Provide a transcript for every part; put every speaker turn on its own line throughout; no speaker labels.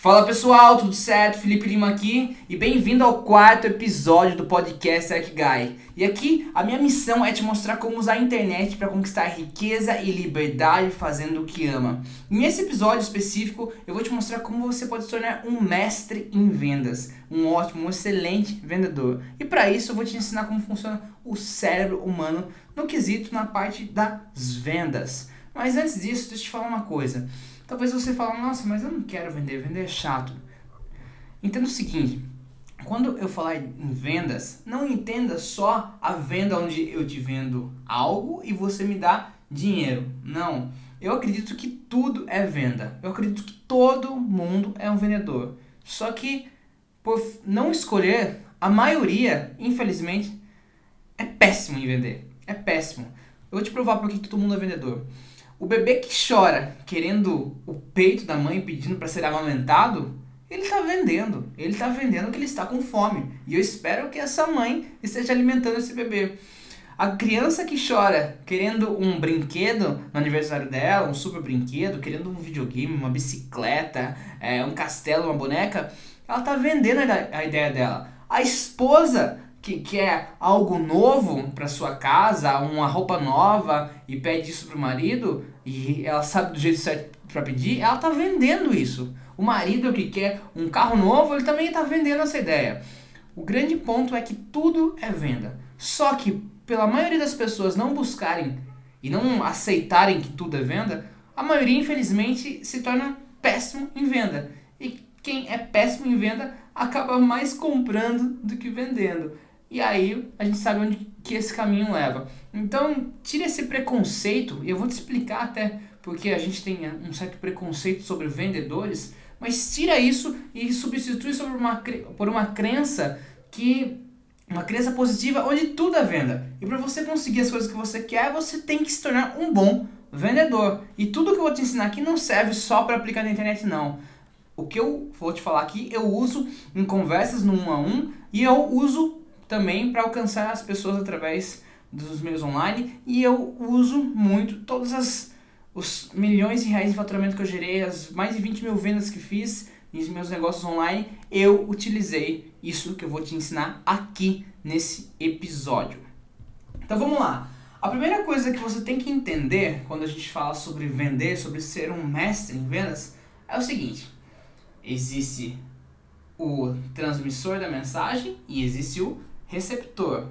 Fala pessoal, tudo certo? Felipe Lima aqui e bem-vindo ao quarto episódio do podcast Tech Guy. E aqui a minha missão é te mostrar como usar a internet para conquistar riqueza e liberdade fazendo o que ama. Nesse episódio específico, eu vou te mostrar como você pode se tornar um mestre em vendas, um ótimo, um excelente vendedor. E para isso eu vou te ensinar como funciona o cérebro humano no quesito na parte das vendas. Mas antes disso, deixa eu te falar uma coisa. Talvez você fale, nossa, mas eu não quero vender, vender é chato. Entenda o seguinte, quando eu falar em vendas, não entenda só a venda onde eu te vendo algo e você me dá dinheiro. Não. Eu acredito que tudo é venda. Eu acredito que todo mundo é um vendedor. Só que por não escolher, a maioria, infelizmente, é péssimo em vender. É péssimo. Eu vou te provar por que todo mundo é vendedor. O bebê que chora querendo o peito da mãe pedindo para ser amamentado, ele está vendendo. Ele está vendendo que ele está com fome. E eu espero que essa mãe esteja alimentando esse bebê. A criança que chora querendo um brinquedo no aniversário dela, um super brinquedo, querendo um videogame, uma bicicleta, é, um castelo, uma boneca, ela está vendendo a ideia dela. A esposa que quer algo novo para sua casa, uma roupa nova e pede isso pro marido e ela sabe do jeito certo para pedir, ela tá vendendo isso. O marido que quer um carro novo, ele também está vendendo essa ideia. O grande ponto é que tudo é venda. Só que pela maioria das pessoas não buscarem e não aceitarem que tudo é venda, a maioria infelizmente se torna péssimo em venda. E quem é péssimo em venda acaba mais comprando do que vendendo. E aí a gente sabe onde que esse caminho leva. Então, tira esse preconceito, e eu vou te explicar até porque a gente tem um certo preconceito sobre vendedores, mas tira isso e substitui sobre uma, por uma crença que uma crença positiva onde tudo é venda. E para você conseguir as coisas que você quer, você tem que se tornar um bom vendedor. E tudo que eu vou te ensinar aqui não serve só para aplicar na internet não. O que eu vou te falar aqui, eu uso em conversas no um a um e eu uso também para alcançar as pessoas através dos meios online e eu uso muito todas as os milhões de reais de faturamento que eu gerei, as mais de 20 mil vendas que fiz nos meus negócios online, eu utilizei isso que eu vou te ensinar aqui nesse episódio. Então vamos lá. A primeira coisa que você tem que entender quando a gente fala sobre vender, sobre ser um mestre em vendas, é o seguinte: existe o transmissor da mensagem e existe o receptor.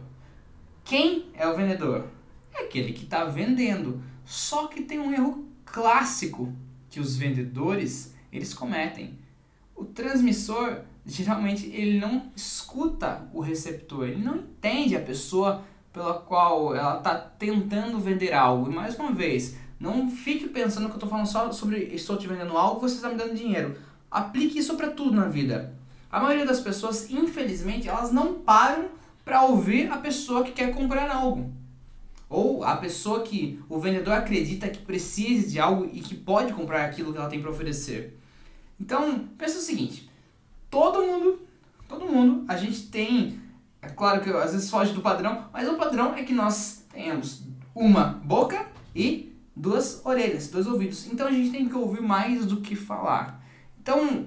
Quem é o vendedor? É aquele que está vendendo. Só que tem um erro clássico que os vendedores eles cometem. O transmissor geralmente ele não escuta o receptor, ele não entende a pessoa pela qual ela está tentando vender algo. E mais uma vez, não fique pensando que eu estou falando só sobre estou te vendendo algo, você está me dando dinheiro. Aplique isso para tudo na vida. A maioria das pessoas, infelizmente, elas não param para ouvir a pessoa que quer comprar algo. Ou a pessoa que o vendedor acredita que precisa de algo e que pode comprar aquilo que ela tem para oferecer. Então, pensa o seguinte: todo mundo, todo mundo, a gente tem, é claro que às vezes foge do padrão, mas o padrão é que nós tenhamos uma boca e duas orelhas, dois ouvidos. Então a gente tem que ouvir mais do que falar. Então,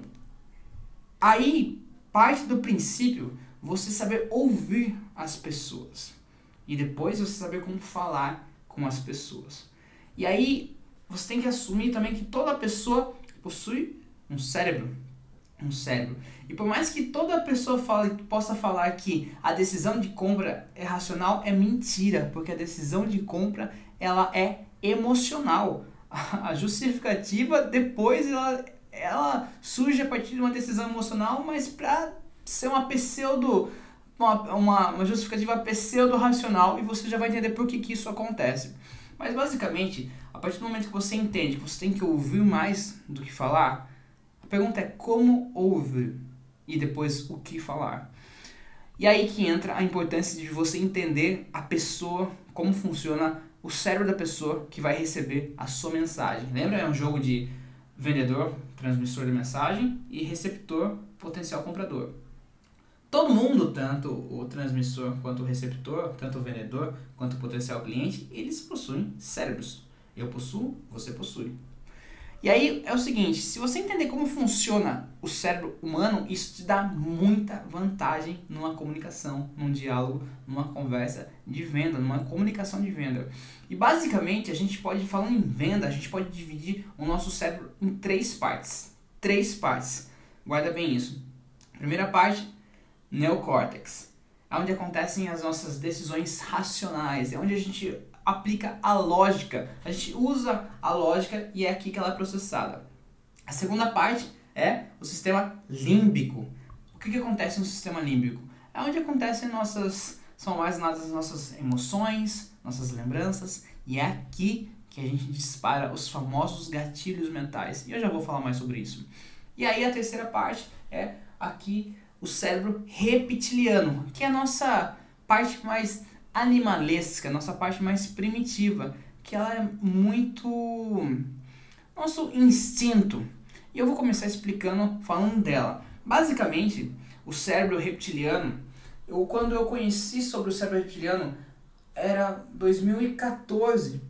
aí parte do princípio você saber ouvir as pessoas e depois você saber como falar com as pessoas. E aí você tem que assumir também que toda pessoa possui um cérebro, um cérebro. E por mais que toda pessoa fale, possa falar que a decisão de compra é racional, é mentira, porque a decisão de compra ela é emocional. A justificativa depois ela, ela surge a partir de uma decisão emocional, mas para ser uma pseudo uma, uma, uma justificativa pseudo-racional e você já vai entender por que, que isso acontece. Mas basicamente, a partir do momento que você entende que você tem que ouvir mais do que falar, a pergunta é como ouvir e depois o que falar. E aí que entra a importância de você entender a pessoa, como funciona o cérebro da pessoa que vai receber a sua mensagem. Lembra? É um jogo de vendedor, transmissor de mensagem, e receptor, potencial comprador. Todo mundo, tanto o transmissor quanto o receptor, tanto o vendedor quanto o potencial cliente, eles possuem cérebros. Eu possuo, você possui. E aí é o seguinte, se você entender como funciona o cérebro humano, isso te dá muita vantagem numa comunicação, num diálogo, numa conversa de venda, numa comunicação de venda. E basicamente a gente pode, falando em venda, a gente pode dividir o nosso cérebro em três partes. Três partes. Guarda bem isso. Primeira parte, neocórtex. É onde acontecem as nossas decisões racionais, é onde a gente aplica a lógica. A gente usa a lógica e é aqui que ela é processada. A segunda parte é o sistema límbico. O que, que acontece no sistema límbico? É onde acontecem nossas. são mais nada as nossas emoções, nossas lembranças, e é aqui que a gente dispara os famosos gatilhos mentais. E eu já vou falar mais sobre isso. E aí a terceira parte é aqui o cérebro reptiliano, que é a nossa parte mais animalesca, nossa parte mais primitiva, que ela é muito nosso instinto. E eu vou começar explicando, falando dela. Basicamente, o cérebro reptiliano, eu, quando eu conheci sobre o cérebro reptiliano, era 2014.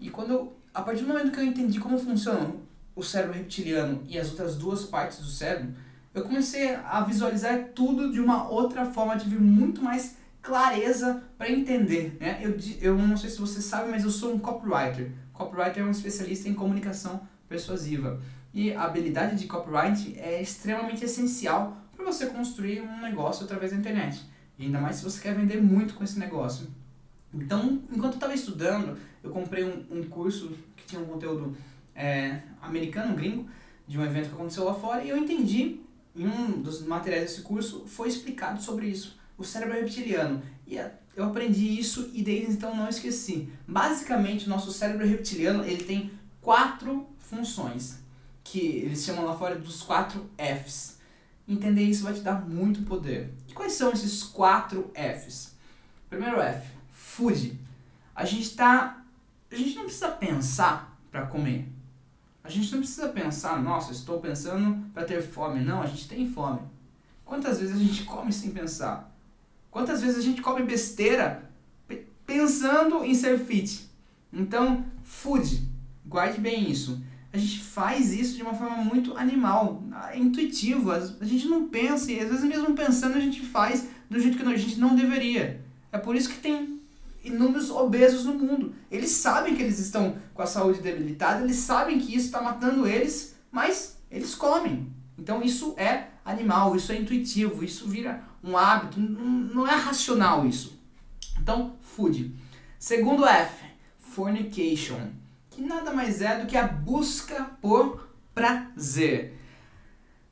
E quando eu, a partir do momento que eu entendi como funciona o cérebro reptiliano e as outras duas partes do cérebro, eu comecei a visualizar tudo de uma outra forma, tive muito mais clareza para entender. Né? Eu, eu não sei se você sabe, mas eu sou um copywriter. Copywriter é um especialista em comunicação persuasiva. E a habilidade de copyright é extremamente essencial para você construir um negócio através da internet. E ainda mais se você quer vender muito com esse negócio. Então, enquanto eu estava estudando, eu comprei um, um curso que tinha um conteúdo é, americano, gringo, de um evento que aconteceu lá fora, e eu entendi, em um dos materiais desse curso, foi explicado sobre isso o cérebro reptiliano. E eu aprendi isso e desde então não esqueci. Basicamente, o nosso cérebro reptiliano ele tem quatro funções, que eles chamam lá fora dos quatro Fs. Entender isso vai te dar muito poder. E quais são esses quatro Fs? Primeiro F, food. A gente tá, a gente não precisa pensar para comer. A gente não precisa pensar, nossa, estou pensando para ter fome. Não, a gente tem fome. Quantas vezes a gente come sem pensar? Quantas vezes a gente come besteira pensando em ser fit? Então, food, guarde bem isso. A gente faz isso de uma forma muito animal, intuitiva. A gente não pensa e às vezes mesmo pensando a gente faz do jeito que a gente não deveria. É por isso que tem inúmeros obesos no mundo. Eles sabem que eles estão com a saúde debilitada, eles sabem que isso está matando eles, mas eles comem. Então isso é animal, isso é intuitivo, isso vira um hábito, não é racional isso. Então, food. Segundo F, fornication, que nada mais é do que a busca por prazer.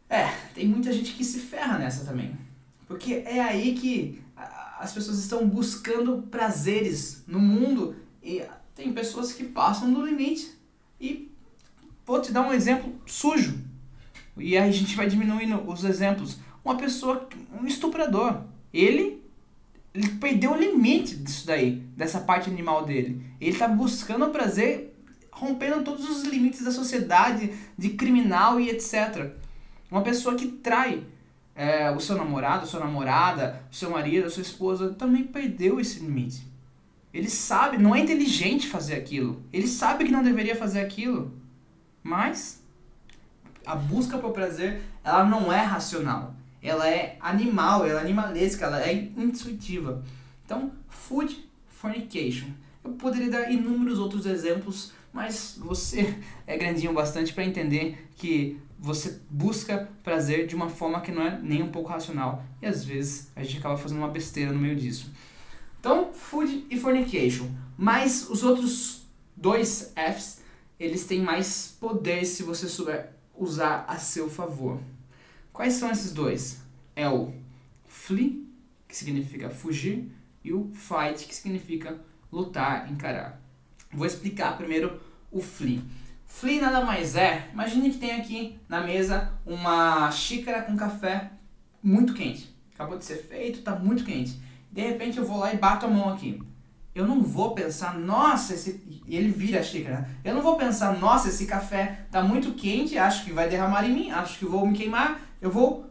É, tem muita gente que se ferra nessa também. Porque é aí que as pessoas estão buscando prazeres no mundo e tem pessoas que passam do limite. E vou te dar um exemplo sujo. E aí a gente vai diminuindo os exemplos uma pessoa, um estuprador. Ele, ele perdeu o limite disso daí, dessa parte animal dele. Ele está buscando prazer, rompendo todos os limites da sociedade, de criminal e etc. Uma pessoa que trai é, o seu namorado, a sua namorada, o seu marido, a sua esposa, também perdeu esse limite. Ele sabe, não é inteligente fazer aquilo. Ele sabe que não deveria fazer aquilo. Mas a busca por prazer, ela não é racional ela é animal, ela é animalesca, ela é intuitiva. Então, food fornication. Eu poderia dar inúmeros outros exemplos, mas você é grandinho bastante para entender que você busca prazer de uma forma que não é nem um pouco racional. E às vezes a gente acaba fazendo uma besteira no meio disso. Então, food e fornication. Mas os outros dois Fs, eles têm mais poder se você souber usar a seu favor. Quais são esses dois? É o flee, que significa fugir, e o fight, que significa lutar, encarar. Vou explicar primeiro o flee. Flee nada mais é, imagine que tem aqui na mesa uma xícara com café muito quente. Acabou de ser feito, está muito quente. De repente eu vou lá e bato a mão aqui. Eu não vou pensar, nossa, esse. E ele vira a xícara. Eu não vou pensar, nossa, esse café está muito quente, acho que vai derramar em mim, acho que vou me queimar eu vou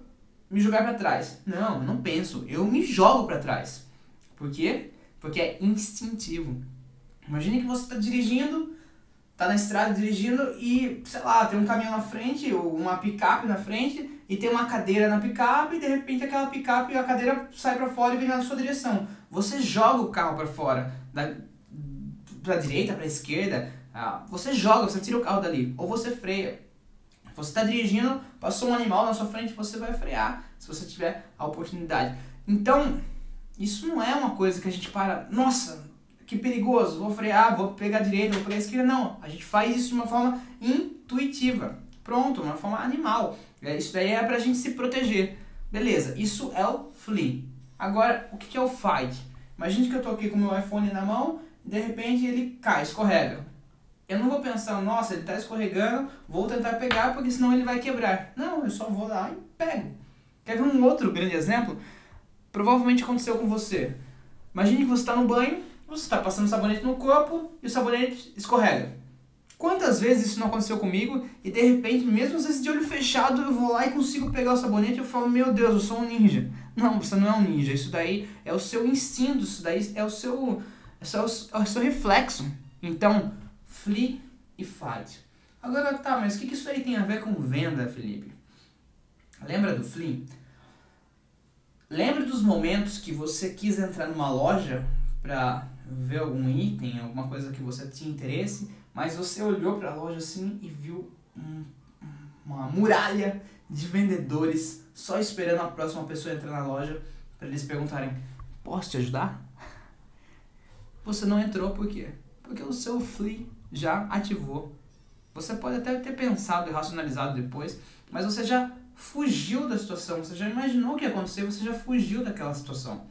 me jogar para trás. Não, não penso. Eu me jogo para trás. Por quê? Porque é instintivo. Imagine que você está dirigindo, tá na estrada dirigindo e, sei lá, tem um caminhão na frente, ou uma picape na frente, e tem uma cadeira na picape, e de repente aquela picape e a cadeira sai para fora e vem na sua direção. Você joga o carro para fora, da, pra direita, pra esquerda, ah, você joga, você tira o carro dali, ou você freia. Você está dirigindo, passou um animal na sua frente, você vai frear, se você tiver a oportunidade. Então, isso não é uma coisa que a gente para, nossa, que perigoso, vou frear, vou pegar a direita, vou pegar a esquerda. Não, a gente faz isso de uma forma intuitiva. Pronto, uma forma animal. É, isso daí é pra gente se proteger. Beleza, isso é o flee. Agora, o que é o fight? Imagine que eu tô aqui com o meu iPhone na mão e de repente ele cai, escorrega. Eu não vou pensar, nossa, ele está escorregando, vou tentar pegar porque senão ele vai quebrar. Não, eu só vou lá e pego. Quer ver um outro grande exemplo? Provavelmente aconteceu com você. Imagine que você está no banho, você está passando sabonete no corpo e o sabonete escorrega. Quantas vezes isso não aconteceu comigo e de repente, mesmo às vezes de olho fechado, eu vou lá e consigo pegar o sabonete e eu falo, meu Deus, eu sou um ninja. Não, você não é um ninja, isso daí é o seu instinto, isso daí é o seu, é o seu, é o seu reflexo. Então, flee e fight. Agora tá, mas o que, que isso aí tem a ver com venda, Felipe? Lembra do flee? Lembra dos momentos que você quis entrar numa loja para ver algum item, alguma coisa que você tinha interesse, mas você olhou para a loja assim e viu um, uma muralha de vendedores só esperando a próxima pessoa entrar na loja para eles perguntarem: Posso te ajudar? Você não entrou por quê? Porque o seu Flea já ativou. Você pode até ter pensado e racionalizado depois, mas você já fugiu da situação, você já imaginou o que ia acontecer, você já fugiu daquela situação.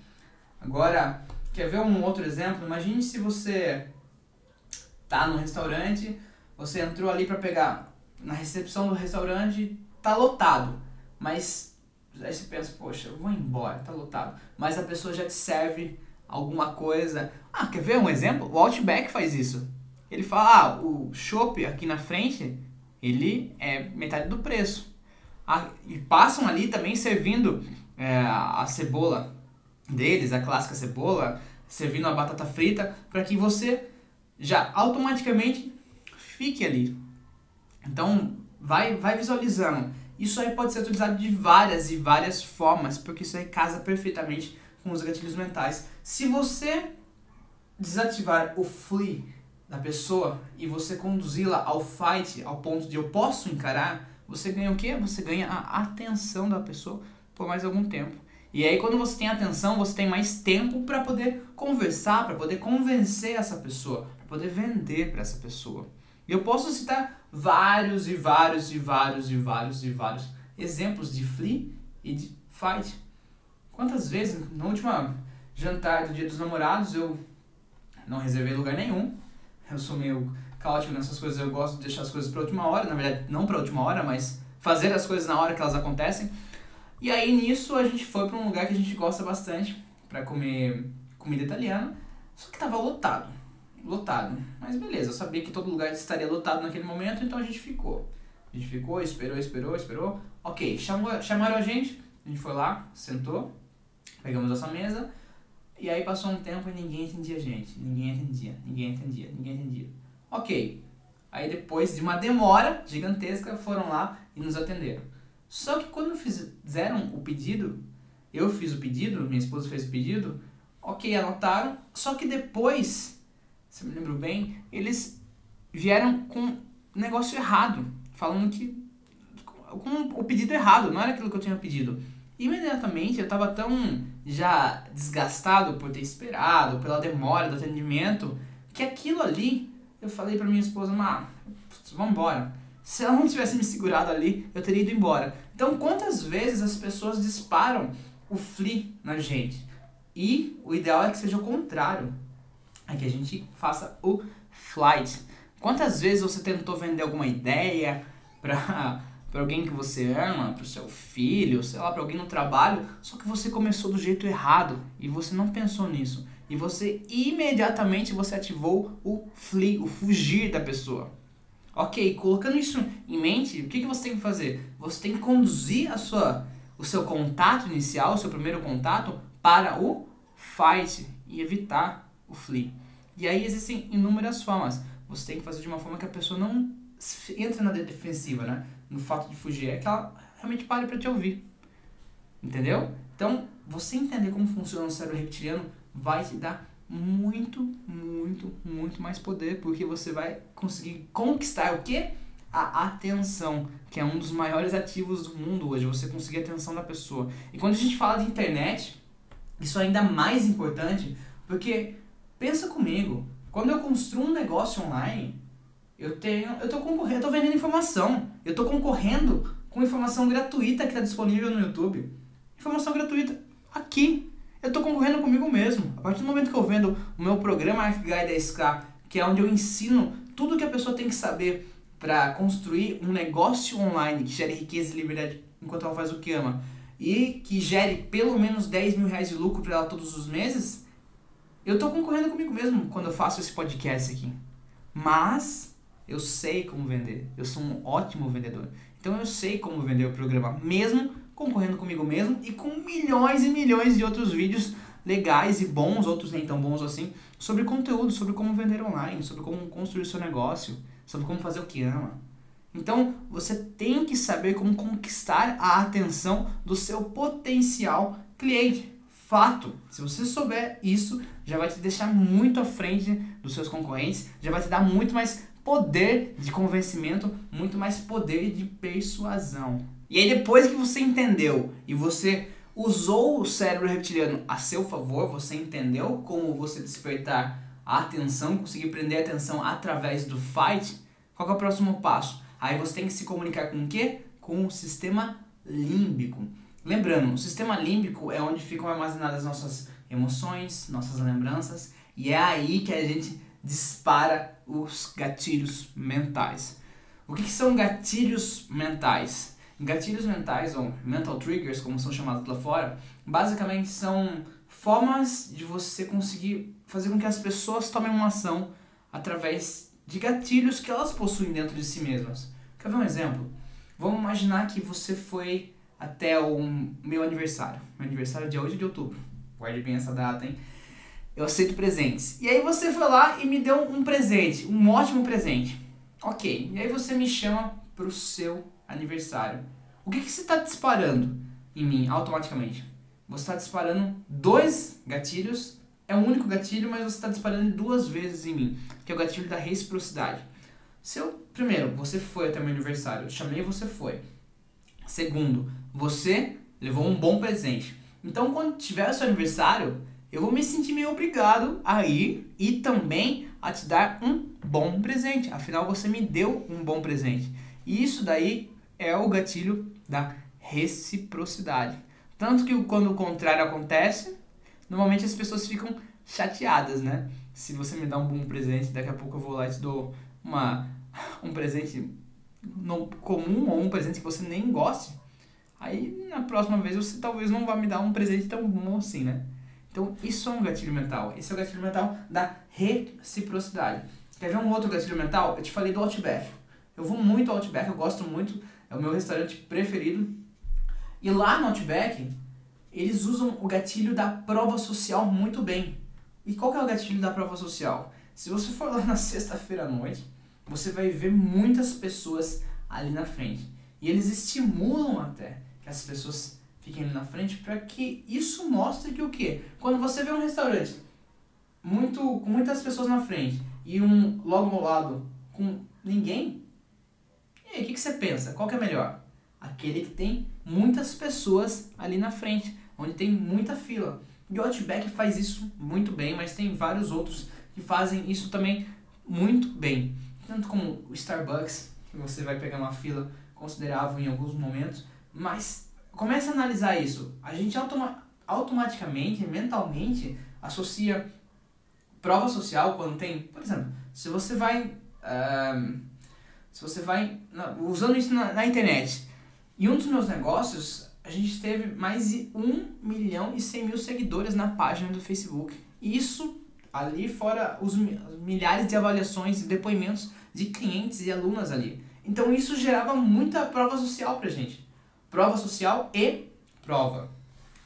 Agora, quer ver um outro exemplo? Imagine se você tá no restaurante, você entrou ali para pegar na recepção do restaurante, tá lotado, mas aí você pensa, poxa, eu vou embora, tá lotado. Mas a pessoa já te serve alguma coisa. Ah, quer ver um exemplo? O Outback faz isso. Ele fala, ah, o chopp aqui na frente, ele é metade do preço. Ah, e passam ali também servindo é, a cebola deles, a clássica cebola, servindo a batata frita, para que você já automaticamente fique ali. Então, vai, vai visualizando. Isso aí pode ser utilizado de várias e várias formas, porque isso aí casa perfeitamente com os gatilhos mentais. Se você desativar o flee da pessoa e você conduzi-la ao fight, ao ponto de eu posso encarar, você ganha o quê? Você ganha a atenção da pessoa por mais algum tempo. E aí quando você tem atenção, você tem mais tempo para poder conversar, para poder convencer essa pessoa, para poder vender para essa pessoa. E eu posso citar vários e vários e vários e vários e vários exemplos de flee e de fight. Quantas vezes, na última jantar do Dia dos Namorados, eu não reservei lugar nenhum. Eu sou meio caótico nessas coisas, eu gosto de deixar as coisas para última hora, na verdade, não para última hora, mas fazer as coisas na hora que elas acontecem. E aí nisso a gente foi para um lugar que a gente gosta bastante para comer comida italiana, só que tava lotado. Lotado. Mas beleza, eu sabia que todo lugar estaria lotado naquele momento, então a gente ficou. A gente ficou, esperou, esperou, esperou. Ok, chamou, chamaram a gente, a gente foi lá, sentou, pegamos nossa mesa, e aí passou um tempo e ninguém entendia a gente. Ninguém entendia, ninguém entendia, ninguém entendia. Ok. Aí depois de uma demora gigantesca, foram lá e nos atenderam. Só que quando fizeram o pedido, eu fiz o pedido, minha esposa fez o pedido, ok, anotaram, só que depois, se eu me lembro bem, eles vieram com negócio errado, falando que com o pedido errado, não era aquilo que eu tinha pedido. Imediatamente eu estava tão já desgastado por ter esperado, pela demora do atendimento, que aquilo ali eu falei para minha esposa, Má, vamos embora. Se ela não tivesse me segurado ali, eu teria ido embora. Então, quantas vezes as pessoas disparam o flee na gente? E o ideal é que seja o contrário. É que a gente faça o flight. Quantas vezes você tentou vender alguma ideia para para alguém que você ama, para o seu filho, sei lá, para alguém no trabalho, só que você começou do jeito errado e você não pensou nisso. E você imediatamente você ativou o flee, o fugir da pessoa. Ok, colocando isso em mente, o que, que você tem que fazer? Você tem que conduzir a sua, o seu contato inicial, o seu primeiro contato, para o fight e evitar o flee. E aí existem inúmeras formas. você tem que fazer de uma forma que a pessoa não entre na defensiva, né? No fato de fugir, é que ela realmente pare para te ouvir. Entendeu? Então, você entender como funciona o cérebro reptiliano vai te dar muito, muito, muito mais poder, porque você vai conseguir conquistar o quê? A atenção, que é um dos maiores ativos do mundo hoje, você conseguir a atenção da pessoa. E quando a gente fala de internet, isso é ainda mais importante, porque pensa comigo, quando eu construo um negócio online, eu tenho, eu tô concorrendo, eu tô vendendo informação. Eu tô concorrendo com informação gratuita que está disponível no YouTube. Informação gratuita aqui. Eu tô concorrendo comigo mesmo. A partir do momento que eu vendo o meu programa Guide 10K, que é onde eu ensino tudo que a pessoa tem que saber para construir um negócio online que gere riqueza e liberdade enquanto ela faz o que ama e que gere pelo menos 10 mil reais de lucro para ela todos os meses, eu tô concorrendo comigo mesmo quando eu faço esse podcast aqui. Mas eu sei como vender. Eu sou um ótimo vendedor. Então eu sei como vender o programa, mesmo concorrendo comigo mesmo e com milhões e milhões de outros vídeos legais e bons, outros nem tão bons assim, sobre conteúdo, sobre como vender online, sobre como construir seu negócio, sobre como fazer o que ama. Então, você tem que saber como conquistar a atenção do seu potencial cliente. Fato. Se você souber isso, já vai te deixar muito à frente dos seus concorrentes, já vai te dar muito mais poder de convencimento, muito mais poder de persuasão. E aí depois que você entendeu e você usou o cérebro reptiliano a seu favor, você entendeu como você despertar a atenção, conseguir prender a atenção através do fight, qual é o próximo passo? Aí você tem que se comunicar com o quê? Com o sistema límbico. Lembrando, o sistema límbico é onde ficam armazenadas nossas emoções, nossas lembranças, e é aí que a gente dispara os gatilhos mentais. O que, que são gatilhos mentais? Gatilhos mentais, ou mental triggers, como são chamados lá fora, basicamente são formas de você conseguir fazer com que as pessoas tomem uma ação através de gatilhos que elas possuem dentro de si mesmas. Quer ver um exemplo? Vamos imaginar que você foi até o meu aniversário. Meu aniversário é dia 8 de outubro. Guarde bem essa data, hein? Eu aceito presentes. E aí você foi lá e me deu um presente, um ótimo presente. Ok. E aí você me chama pro seu aniversário. O que, que você está disparando em mim automaticamente? Você está disparando dois gatilhos. É um único gatilho, mas você está disparando duas vezes em mim. Que é o gatilho da reciprocidade. Se eu, primeiro, você foi até meu aniversário, eu chamei você foi. Segundo, você levou um bom presente. Então, quando tiver o seu aniversário, eu vou me sentir meio obrigado a ir e também a te dar um bom presente. Afinal, você me deu um bom presente. E isso daí é o gatilho da reciprocidade. Tanto que quando o contrário acontece, normalmente as pessoas ficam chateadas, né? Se você me dá um bom presente, daqui a pouco eu vou lá e te dou uma, um presente no, comum ou um presente que você nem goste, aí na próxima vez você talvez não vá me dar um presente tão bom assim, né? Então isso é um gatilho mental. Esse é o gatilho mental da reciprocidade. Quer ver um outro gatilho mental? Eu te falei do Outback. Eu vou muito ao Outback, eu gosto muito, é o meu restaurante preferido. E lá no Outback, eles usam o gatilho da prova social muito bem. E qual que é o gatilho da prova social? Se você for lá na sexta-feira à noite, você vai ver muitas pessoas ali na frente. E eles estimulam até que as pessoas fiquem ali na frente para que isso mostre que o quê? Quando você vê um restaurante muito com muitas pessoas na frente e um logo ao lado com ninguém, e aí, o que, que você pensa? Qual que é melhor? Aquele que tem muitas pessoas ali na frente, onde tem muita fila. E o Outback faz isso muito bem, mas tem vários outros que fazem isso também muito bem tanto como o Starbucks, que você vai pegar uma fila considerável em alguns momentos, mas comece a analisar isso. A gente automa automaticamente, mentalmente, associa prova social quando tem, por exemplo, se você vai, uh, se você vai usando isso na, na internet, em um dos meus negócios, a gente teve mais de 1 milhão e 100 mil seguidores na página do Facebook. Isso ali fora os milhares de avaliações e depoimentos de clientes e alunas ali. Então isso gerava muita prova social pra gente. Prova social e prova.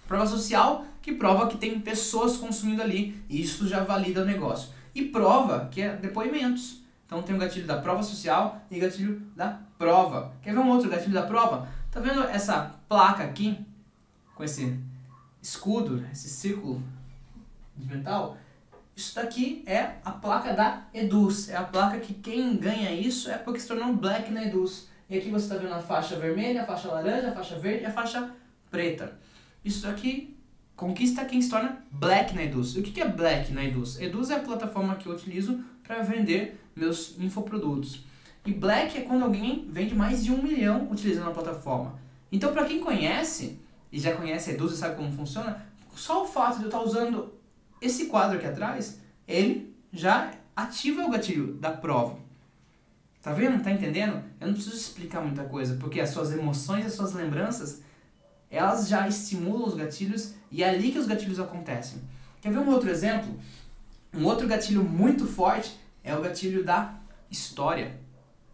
Prova social que prova que tem pessoas consumindo ali, e isso já valida o negócio. E prova que é depoimentos. Então tem o gatilho da prova social e gatilho da prova. Quer ver um outro gatilho da prova? Tá vendo essa placa aqui? Com esse escudo, esse círculo de metal? Isso daqui é a placa da Eduz. É a placa que quem ganha isso é porque se tornou black na Eduz. E aqui você está vendo a faixa vermelha, a faixa laranja, a faixa verde e a faixa preta. Isso daqui conquista quem se torna black na Eduz. E o que é black na Eduz? Eduz é a plataforma que eu utilizo para vender meus infoprodutos. E black é quando alguém vende mais de um milhão utilizando a plataforma. Então, para quem conhece e já conhece a Eduz e sabe como funciona, só o fato de eu estar usando esse quadro aqui atrás, ele já ativa o gatilho da prova. Tá vendo? Tá entendendo? Eu não preciso explicar muita coisa, porque as suas emoções, as suas lembranças, elas já estimulam os gatilhos e é ali que os gatilhos acontecem. Quer ver um outro exemplo? Um outro gatilho muito forte é o gatilho da história.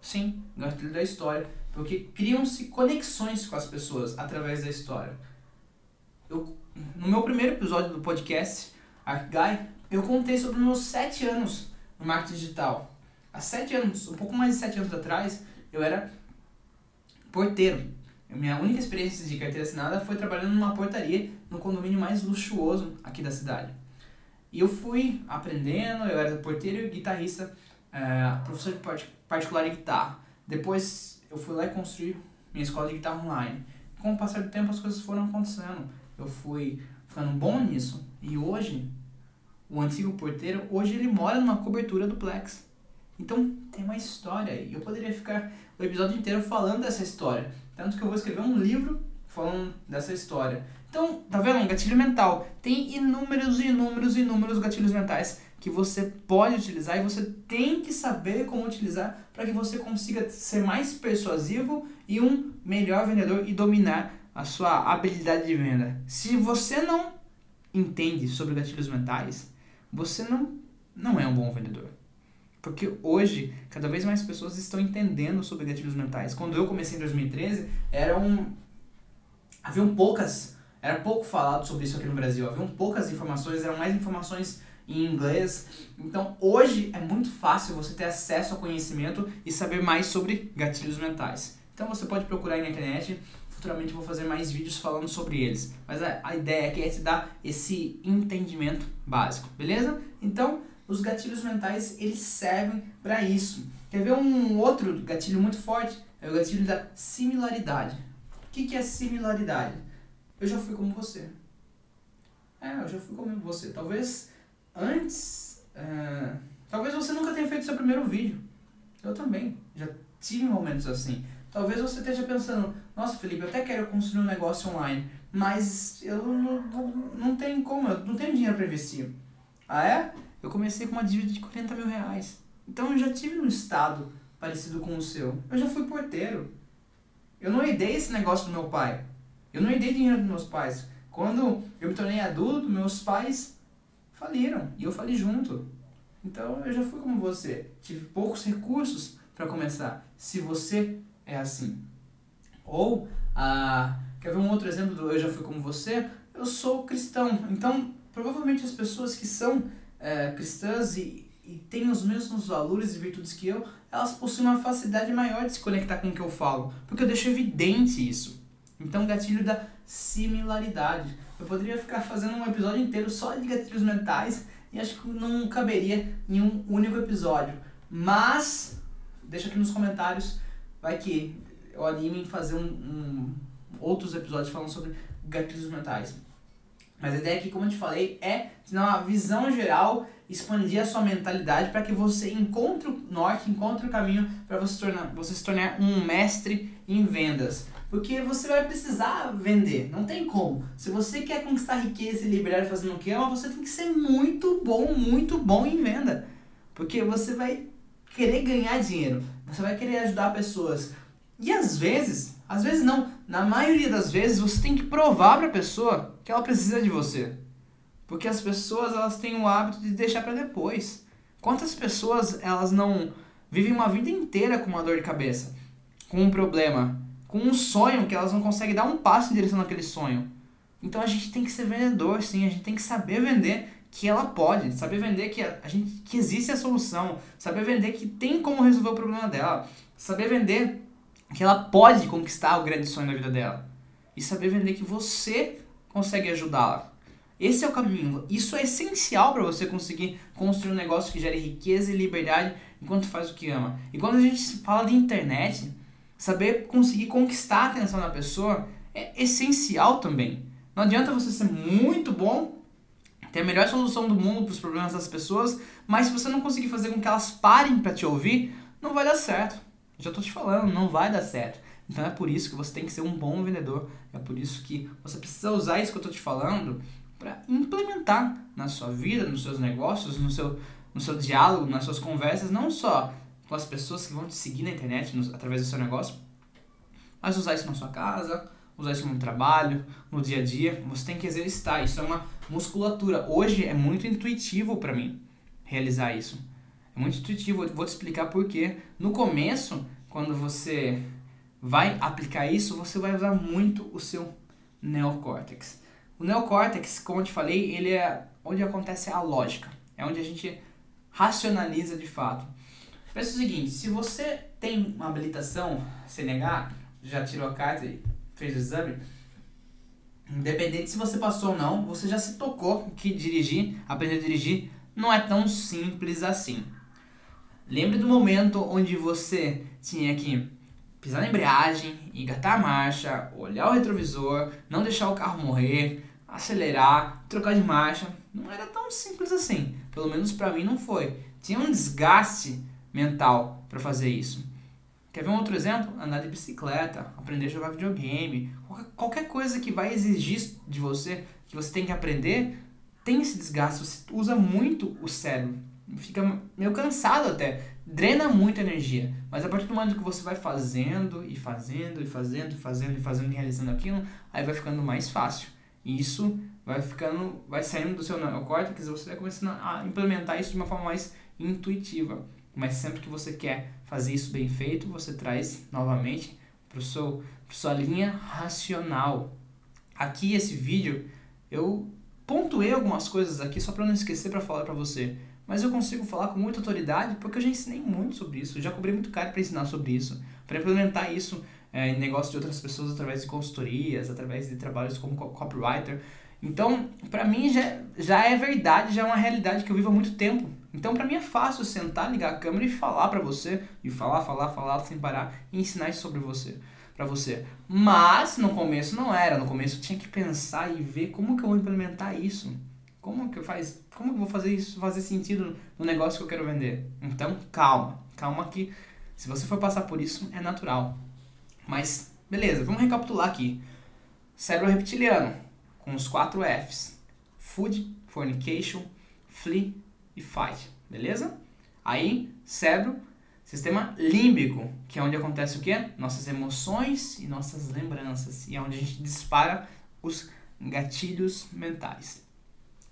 Sim, gatilho da história. Porque criam-se conexões com as pessoas através da história. Eu, no meu primeiro episódio do podcast, Arcguy, eu contei sobre meus sete anos no marketing digital. Há sete anos, um pouco mais de sete anos atrás, eu era porteiro. Minha única experiência de carteira assinada foi trabalhando numa portaria no condomínio mais luxuoso aqui da cidade. E eu fui aprendendo, eu era porteiro e guitarrista, é, professor de particular de guitarra. Depois eu fui lá e construí minha escola de guitarra online. Com o passar do tempo as coisas foram acontecendo. Eu fui ficando bom nisso. E hoje, o antigo porteiro, hoje ele mora numa cobertura do Plex. Então tem uma história e eu poderia ficar o episódio inteiro falando dessa história. Tanto que eu vou escrever um livro falando dessa história. Então, tá vendo? Um gatilho mental. Tem inúmeros, inúmeros, inúmeros gatilhos mentais que você pode utilizar e você tem que saber como utilizar para que você consiga ser mais persuasivo e um melhor vendedor e dominar a sua habilidade de venda. Se você não entende sobre gatilhos mentais, você não, não é um bom vendedor. Porque hoje, cada vez mais pessoas estão entendendo sobre gatilhos mentais. Quando eu comecei em 2013, eram. Haviam poucas. Era pouco falado sobre isso aqui no Brasil. Haviam poucas informações, eram mais informações em inglês. Então, hoje é muito fácil você ter acesso ao conhecimento e saber mais sobre gatilhos mentais. Então, você pode procurar na internet futuramente vou fazer mais vídeos falando sobre eles. Mas a, a ideia aqui é te dar esse entendimento básico, beleza? Então, os gatilhos mentais, eles servem para isso. Quer ver um outro gatilho muito forte? É o gatilho da similaridade. O que, que é similaridade? Eu já fui como você. É, eu já fui como você. Talvez antes... É, talvez você nunca tenha feito seu primeiro vídeo. Eu também. Já tive momentos assim. Talvez você esteja pensando, nossa Felipe, eu até quero construir um negócio online, mas eu não, não, não tenho como, eu não tenho dinheiro para investir. Ah é? Eu comecei com uma dívida de 40 mil reais. Então eu já tive um estado parecido com o seu. Eu já fui porteiro. Eu não herdei esse negócio do meu pai. Eu não herdei dinheiro dos meus pais. Quando eu me tornei adulto, meus pais faliram e eu falei junto. Então eu já fui como você. Tive poucos recursos para começar. Se você é assim. Ou, ah, quer ver um outro exemplo do Eu Já Fui Como Você? Eu sou cristão. Então, provavelmente as pessoas que são é, cristãs e, e têm os mesmos valores e virtudes que eu, elas possuem uma facilidade maior de se conectar com o que eu falo. Porque eu deixo evidente isso. Então, gatilho da similaridade. Eu poderia ficar fazendo um episódio inteiro só de gatilhos mentais e acho que não caberia em um único episódio. Mas, deixa aqui nos comentários vai que eu anime em fazer um, um, outros episódios falando sobre gatilhos mentais. Mas a ideia aqui, como eu te falei, é te dar uma visão geral, expandir a sua mentalidade para que você encontre o norte, encontre o caminho para você, tornar, você se tornar um mestre em vendas. Porque você vai precisar vender, não tem como. Se você quer conquistar riqueza e liberdade fazendo o que ama, você tem que ser muito bom, muito bom em venda. Porque você vai querer ganhar dinheiro, você vai querer ajudar pessoas. E às vezes, às vezes não, na maioria das vezes você tem que provar para a pessoa que ela precisa de você. Porque as pessoas elas têm o hábito de deixar para depois. Quantas pessoas elas não vivem uma vida inteira com uma dor de cabeça, com um problema, com um sonho que elas não conseguem dar um passo em direção àquele sonho. Então a gente tem que ser vendedor, sim, a gente tem que saber vender que ela pode, saber vender que a, gente que existe a solução, saber vender que tem como resolver o problema dela, saber vender que ela pode conquistar o grande sonho da vida dela e saber vender que você consegue ajudá-la. Esse é o caminho. Isso é essencial para você conseguir construir um negócio que gere riqueza e liberdade enquanto faz o que ama. E quando a gente fala de internet, saber conseguir conquistar a atenção da pessoa é essencial também. Não adianta você ser muito bom, ter a melhor solução do mundo para os problemas das pessoas, mas se você não conseguir fazer com que elas parem para te ouvir, não vai dar certo. Já estou te falando, não vai dar certo. Então é por isso que você tem que ser um bom vendedor. É por isso que você precisa usar isso que eu estou te falando para implementar na sua vida, nos seus negócios, no seu, no seu diálogo, nas suas conversas, não só com as pessoas que vão te seguir na internet no, através do seu negócio, mas usar isso na sua casa, usar isso no trabalho, no dia a dia. Você tem que exercitar. Isso é uma musculatura. Hoje é muito intuitivo para mim realizar isso. É muito intuitivo. Vou te explicar por quê. No começo, quando você vai aplicar isso, você vai usar muito o seu neocórtex. O neocórtex, como eu te falei, ele é onde acontece a lógica. É onde a gente racionaliza de fato. Pensa o seguinte, se você tem uma habilitação CNH, já tirou a carta e fez o exame, independente se você passou ou não, você já se tocou que dirigir, aprender a dirigir, não é tão simples assim. Lembre do momento onde você tinha que pisar na embreagem, engatar a marcha, olhar o retrovisor, não deixar o carro morrer, acelerar, trocar de marcha. Não era tão simples assim. Pelo menos para mim não foi. Tinha um desgaste mental para fazer isso. Quer ver um outro exemplo? Andar de bicicleta, aprender a jogar videogame, qualquer coisa que vai exigir de você, que você tem que aprender, tem esse desgaste, você usa muito o cérebro. Fica meio cansado até, drena muita energia. Mas a partir do momento que você vai fazendo e fazendo e fazendo e fazendo e fazendo e realizando aquilo, aí vai ficando mais fácil. E isso vai ficando, vai saindo do seu neocórtex e você vai começando a implementar isso de uma forma mais intuitiva. Mas sempre que você quer fazer isso bem feito, você traz novamente para sua linha racional. Aqui esse vídeo eu pontuei algumas coisas aqui só para não esquecer para falar para você. Mas eu consigo falar com muita autoridade porque eu já ensinei muito sobre isso, já cobri muito caro para ensinar sobre isso, para implementar isso é, em negócio de outras pessoas através de consultorias, através de trabalhos como copywriter. Então, para mim já, já é verdade, já é uma realidade que eu vivo há muito tempo. Então, para mim é fácil sentar, ligar a câmera e falar para você, e falar, falar, falar sem parar, e ensinar isso sobre você, para você. Mas no começo não era, no começo eu tinha que pensar e ver como que eu vou implementar isso. Como que eu faz, como que eu vou fazer isso fazer sentido no negócio que eu quero vender? Então, calma, calma que se você for passar por isso é natural. Mas beleza, vamos recapitular aqui. Cérebro reptiliano com os quatro Fs: food, fornication, flee e fight, beleza? Aí, cérebro, sistema límbico, que é onde acontece o quê? Nossas emoções e nossas lembranças, e é onde a gente dispara os gatilhos mentais.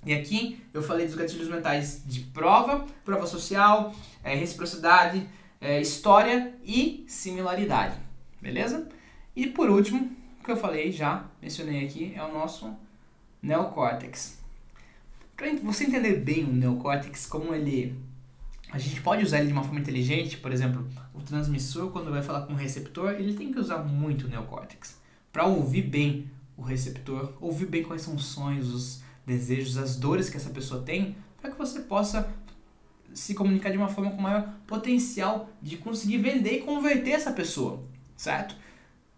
E aqui eu falei dos gatilhos mentais de prova, prova social, é, reciprocidade, é, história e similaridade, beleza? E por último, o que eu falei já, mencionei aqui, é o nosso neocórtex. Para você entender bem o neocórtex, como ele. A gente pode usar ele de uma forma inteligente, por exemplo, o transmissor, quando vai falar com o receptor, ele tem que usar muito o neocórtex. Para ouvir bem o receptor, ouvir bem quais são os sonhos, os desejos, as dores que essa pessoa tem, para que você possa se comunicar de uma forma com maior potencial de conseguir vender e converter essa pessoa, certo?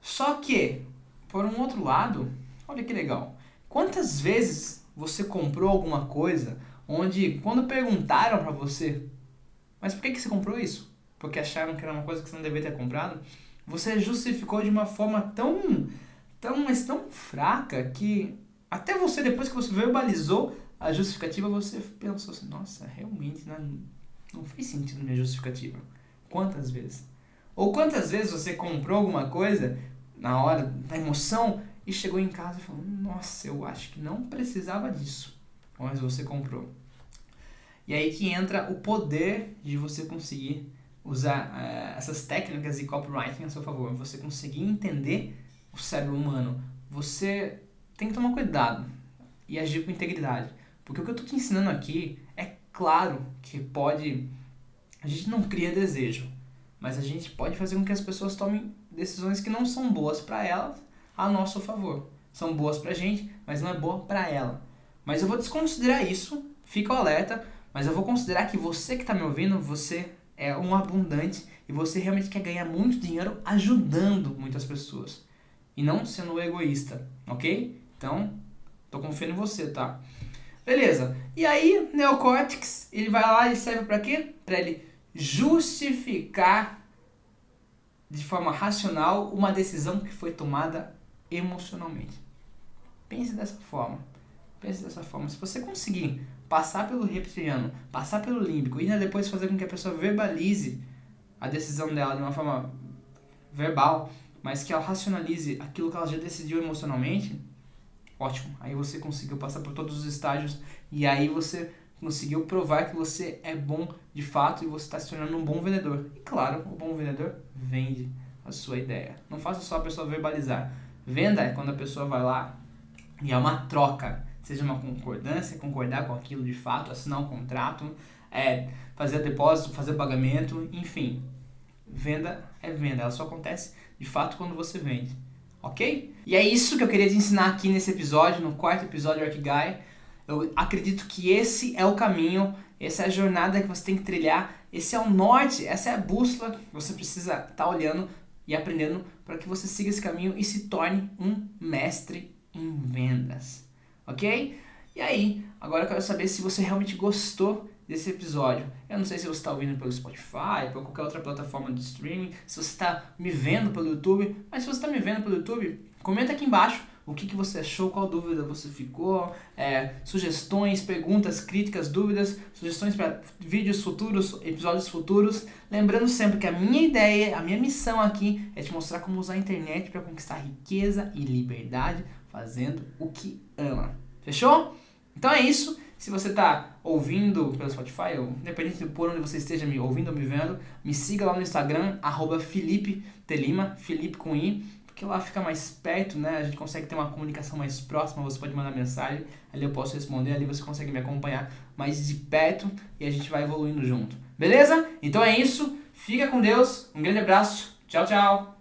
Só que, por um outro lado, olha que legal. Quantas vezes você comprou alguma coisa onde quando perguntaram para você, mas por que, que você comprou isso? Porque acharam que era uma coisa que você não deveria ter comprado, você justificou de uma forma tão, tão, mas tão fraca que até você, depois que você verbalizou a justificativa, você pensou assim, nossa, realmente não, não fez sentido minha justificativa. Quantas vezes? Ou quantas vezes você comprou alguma coisa na hora da emoção e chegou em casa e falou: Nossa, eu acho que não precisava disso, mas você comprou. E aí que entra o poder de você conseguir usar uh, essas técnicas de copywriting a seu favor, você conseguir entender o cérebro humano. Você tem que tomar cuidado e agir com integridade, Porque o que eu tô te ensinando aqui é claro que pode. A gente não cria desejo, mas a gente pode fazer com que as pessoas tomem decisões que não são boas para elas a nosso favor. São boas pra gente, mas não é boa para ela. Mas eu vou desconsiderar isso, fica alerta, mas eu vou considerar que você que está me ouvindo, você é um abundante e você realmente quer ganhar muito dinheiro ajudando muitas pessoas e não sendo egoísta, ok? Então, tô confiando em você, tá? Beleza. E aí, neocórtex, ele vai lá e serve para quê? Para ele justificar de forma racional uma decisão que foi tomada emocionalmente. Pense dessa forma. Pense dessa forma. Se você conseguir passar pelo reptiliano, passar pelo límbico e ainda depois fazer com que a pessoa verbalize a decisão dela de uma forma verbal, mas que ela racionalize aquilo que ela já decidiu emocionalmente, ótimo. Aí você conseguiu passar por todos os estágios e aí você conseguiu provar que você é bom de fato e você está se tornando um bom vendedor. E claro, o bom vendedor vende a sua ideia. Não faça só a pessoa verbalizar. Venda é quando a pessoa vai lá e é uma troca. Seja uma concordância, concordar com aquilo de fato, assinar um contrato, é, fazer depósito, fazer pagamento, enfim. Venda é venda, ela só acontece de fato quando você vende ok? E é isso que eu queria te ensinar aqui nesse episódio, no quarto episódio do Arkigai. Eu acredito que esse é o caminho, essa é a jornada que você tem que trilhar, esse é o norte, essa é a bússola que você precisa estar tá olhando e aprendendo para que você siga esse caminho e se torne um mestre em vendas, ok? E aí, agora eu quero saber se você realmente gostou desse episódio. Eu não sei se você está ouvindo pelo Spotify, por qualquer outra plataforma de streaming, se você está me vendo pelo YouTube, mas se você está me vendo pelo YouTube, comenta aqui embaixo o que, que você achou, qual dúvida você ficou, é, sugestões, perguntas, críticas, dúvidas, sugestões para vídeos futuros, episódios futuros. Lembrando sempre que a minha ideia, a minha missão aqui é te mostrar como usar a internet para conquistar riqueza e liberdade fazendo o que ama. Fechou? Então é isso. Se você está ouvindo pelo Spotify, ou independente de por onde você esteja me ouvindo ou me vendo, me siga lá no Instagram, arroba Felipe Telima, Felipe com I, porque lá fica mais perto, né? A gente consegue ter uma comunicação mais próxima, você pode mandar mensagem, ali eu posso responder, ali você consegue me acompanhar mais de perto e a gente vai evoluindo junto. Beleza? Então é isso, fica com Deus, um grande abraço, tchau, tchau!